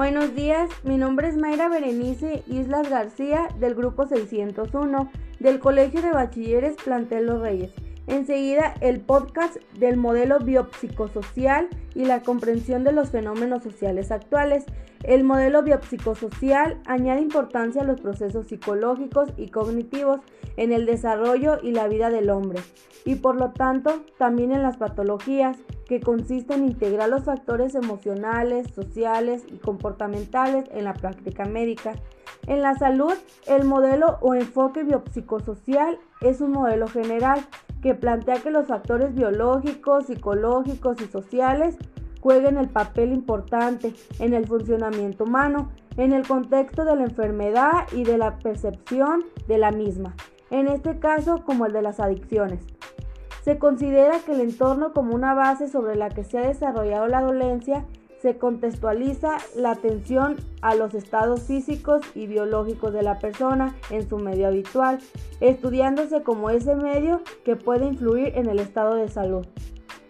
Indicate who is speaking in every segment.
Speaker 1: Buenos días, mi nombre es Mayra Berenice Islas García del grupo 601 del Colegio de Bachilleres Plantel Los Reyes. Enseguida el podcast del modelo biopsicosocial y la comprensión de los fenómenos sociales actuales. El modelo biopsicosocial añade importancia a los procesos psicológicos y cognitivos en el desarrollo y la vida del hombre, y por lo tanto también en las patologías, que consiste en integrar los factores emocionales, sociales y comportamentales en la práctica médica. En la salud, el modelo o enfoque biopsicosocial es un modelo general que plantea que los factores biológicos, psicológicos y sociales jueguen el papel importante en el funcionamiento humano, en el contexto de la enfermedad y de la percepción de la misma, en este caso como el de las adicciones. Se considera que el entorno como una base sobre la que se ha desarrollado la dolencia se contextualiza la atención a los estados físicos y biológicos de la persona en su medio habitual, estudiándose como ese medio que puede influir en el estado de salud.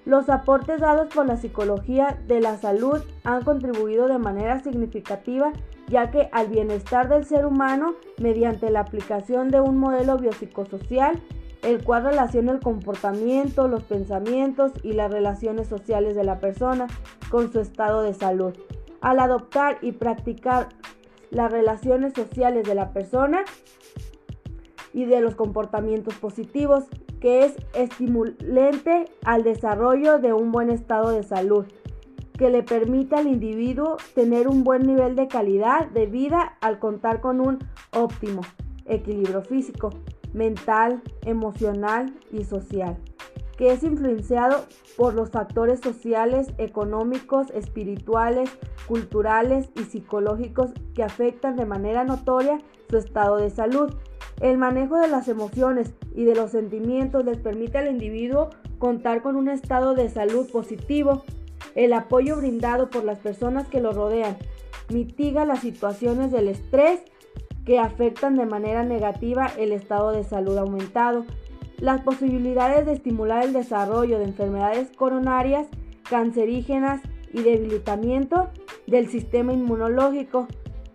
Speaker 1: Los aportes dados por la psicología de la salud han contribuido de manera significativa ya que al bienestar del ser humano mediante la aplicación de un modelo biopsicosocial el cual relaciona el comportamiento, los pensamientos y las relaciones sociales de la persona con su estado de salud. Al adoptar y practicar las relaciones sociales de la persona y de los comportamientos positivos, que es estimulante al desarrollo de un buen estado de salud, que le permita al individuo tener un buen nivel de calidad de vida al contar con un óptimo equilibrio físico mental, emocional y social, que es influenciado por los factores sociales, económicos, espirituales, culturales y psicológicos que afectan de manera notoria su estado de salud. El manejo de las emociones y de los sentimientos les permite al individuo contar con un estado de salud positivo. El apoyo brindado por las personas que lo rodean mitiga las situaciones del estrés que afectan de manera negativa el estado de salud aumentado, las posibilidades de estimular el desarrollo de enfermedades coronarias, cancerígenas y debilitamiento del sistema inmunológico.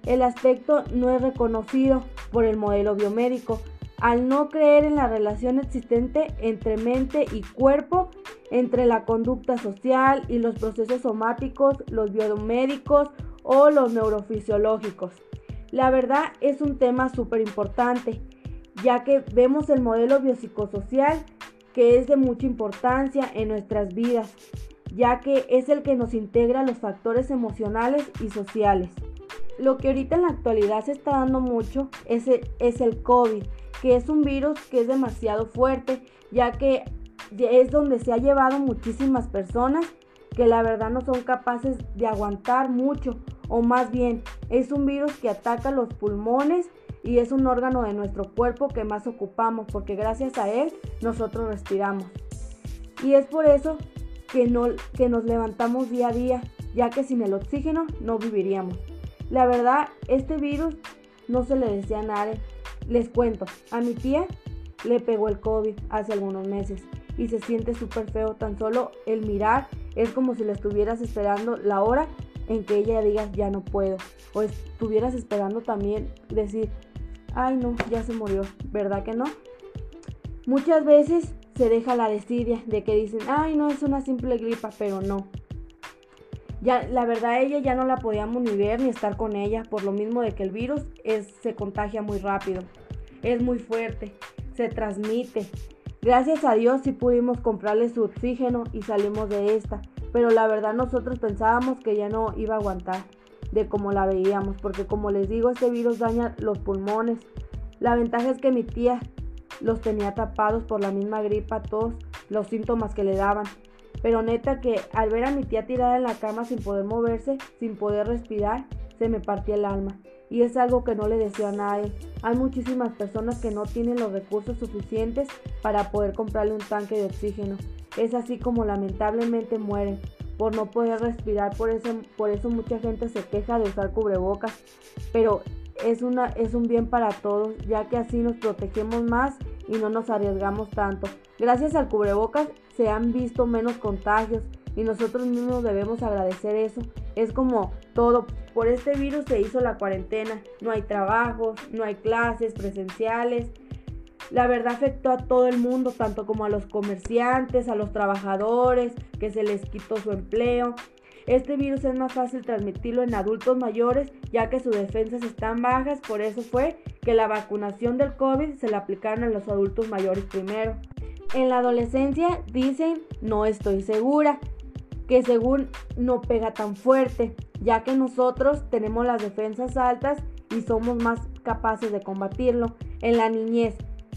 Speaker 1: El aspecto no es reconocido por el modelo biomédico al no creer en la relación existente entre mente y cuerpo, entre la conducta social y los procesos somáticos, los biomédicos o los neurofisiológicos. La verdad es un tema súper importante, ya que vemos el modelo biopsicosocial que es de mucha importancia en nuestras vidas, ya que es el que nos integra los factores emocionales y sociales. Lo que ahorita en la actualidad se está dando mucho es, es el COVID, que es un virus que es demasiado fuerte, ya que es donde se ha llevado muchísimas personas que la verdad no son capaces de aguantar mucho o más bien es un virus que ataca los pulmones y es un órgano de nuestro cuerpo que más ocupamos porque gracias a él nosotros respiramos. Y es por eso que, no, que nos levantamos día a día, ya que sin el oxígeno no viviríamos. La verdad, este virus no se le decía a nadie. Les cuento, a mi tía le pegó el COVID hace algunos meses y se siente súper feo. Tan solo el mirar es como si le estuvieras esperando la hora en que ella diga ya no puedo. O estuvieras esperando también decir, ay no, ya se murió, ¿verdad que no? Muchas veces se deja la desidia de que dicen, ay no, es una simple gripa, pero no. Ya, la verdad ella ya no la podíamos ni ver ni estar con ella por lo mismo de que el virus es, se contagia muy rápido, es muy fuerte, se transmite. Gracias a Dios sí pudimos comprarle su oxígeno y salimos de esta pero la verdad nosotros pensábamos que ya no iba a aguantar de como la veíamos, porque como les digo, este virus daña los pulmones. La ventaja es que mi tía los tenía tapados por la misma gripa, todos los síntomas que le daban. Pero neta que al ver a mi tía tirada en la cama sin poder moverse, sin poder respirar, se me partía el alma. Y es algo que no le deseo a nadie. Hay muchísimas personas que no tienen los recursos suficientes para poder comprarle un tanque de oxígeno. Es así como lamentablemente mueren por no poder respirar. Por eso, por eso mucha gente se queja de usar cubrebocas. Pero es, una, es un bien para todos, ya que así nos protegemos más y no nos arriesgamos tanto. Gracias al cubrebocas se han visto menos contagios y nosotros mismos debemos agradecer eso, Es como todo, por este virus se hizo la cuarentena, no hay trabajos, no hay clases presenciales. La verdad afectó a todo el mundo, tanto como a los comerciantes, a los trabajadores, que se les quitó su empleo. Este virus es más fácil transmitirlo en adultos mayores ya que sus defensas están bajas, por eso fue que la vacunación del COVID se la aplicaron a los adultos mayores primero. En la adolescencia dicen no estoy segura, que según no pega tan fuerte, ya que nosotros tenemos las defensas altas y somos más capaces de combatirlo. En la niñez,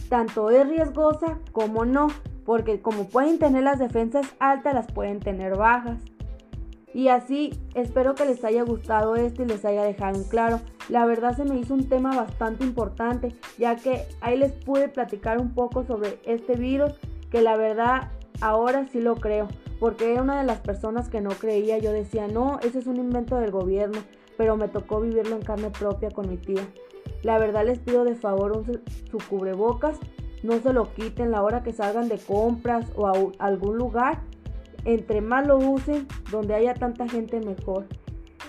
Speaker 1: tanto es riesgosa como no, porque como pueden tener las defensas altas, las pueden tener bajas. Y así espero que les haya gustado esto y les haya dejado en claro. La verdad se me hizo un tema bastante importante, ya que ahí les pude platicar un poco sobre este virus, que la verdad ahora sí lo creo, porque era una de las personas que no creía. Yo decía, no, eso es un invento del gobierno, pero me tocó vivirlo en carne propia con mi tía. La verdad les pido de favor un, su cubrebocas, no se lo quiten la hora que salgan de compras o a algún lugar entre más lo usen, donde haya tanta gente mejor.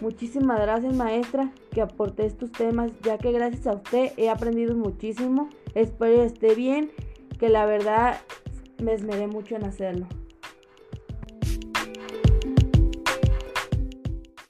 Speaker 1: Muchísimas gracias maestra que aporté estos temas, ya que gracias a usted he aprendido muchísimo. Espero esté bien, que la verdad me esmeré mucho en hacerlo.